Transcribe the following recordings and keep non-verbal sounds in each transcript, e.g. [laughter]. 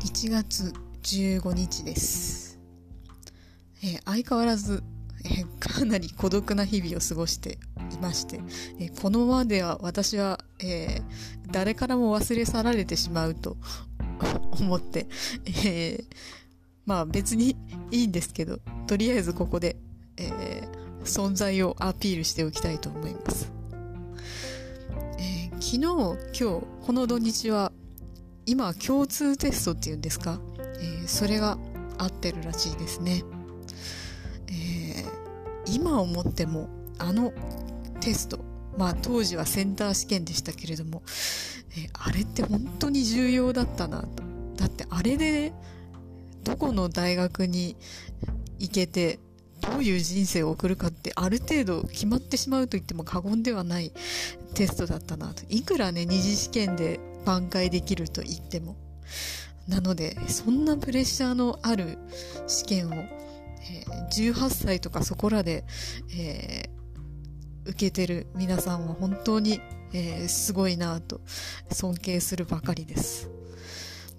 1月15日です。えー相変わらず、えーかなり孤独な日々を過ごしていまして、えーこのままでは私は、え誰からも忘れ去られてしまうと [laughs] 思って、えまあ別にいいんですけど、とりあえずここで、え存在をアピールしておきたいと思います。え昨日、今日、この土日は、今は共通テストっていうんですか、えーそれが合ってるらしいですね。えー今思っても、あのテスト、まあ当時はセンター試験でしたけれども、えーあれって本当に重要だったなと。だってあれで、どこの大学に行けて、どういう人生を送るかってある程度決まってしまうと言っても過言ではないテストだったなと。いくらね、二次試験で挽回できると言っても。なので、そんなプレッシャーのある試験を、えー18歳とかそこらで、えー受けてる皆さんは本当に、えーすごいなと尊敬するばかりです。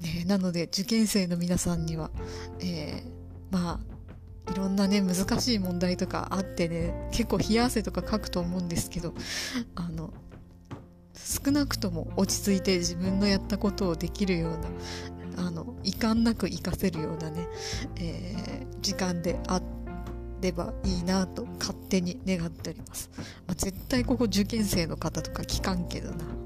ね、なので、受験生の皆さんには、えまあ、いろんなね、難しい問題とかあってね、結構冷や汗とか書くと思うんですけど、あの、少なくとも落ち着いて自分のやったことをできるような、あの、遺憾なく活かせるようなね、えー時間であればいいなと勝手に願っております。まあ、絶対ここ受験生の方とか聞かんけどな。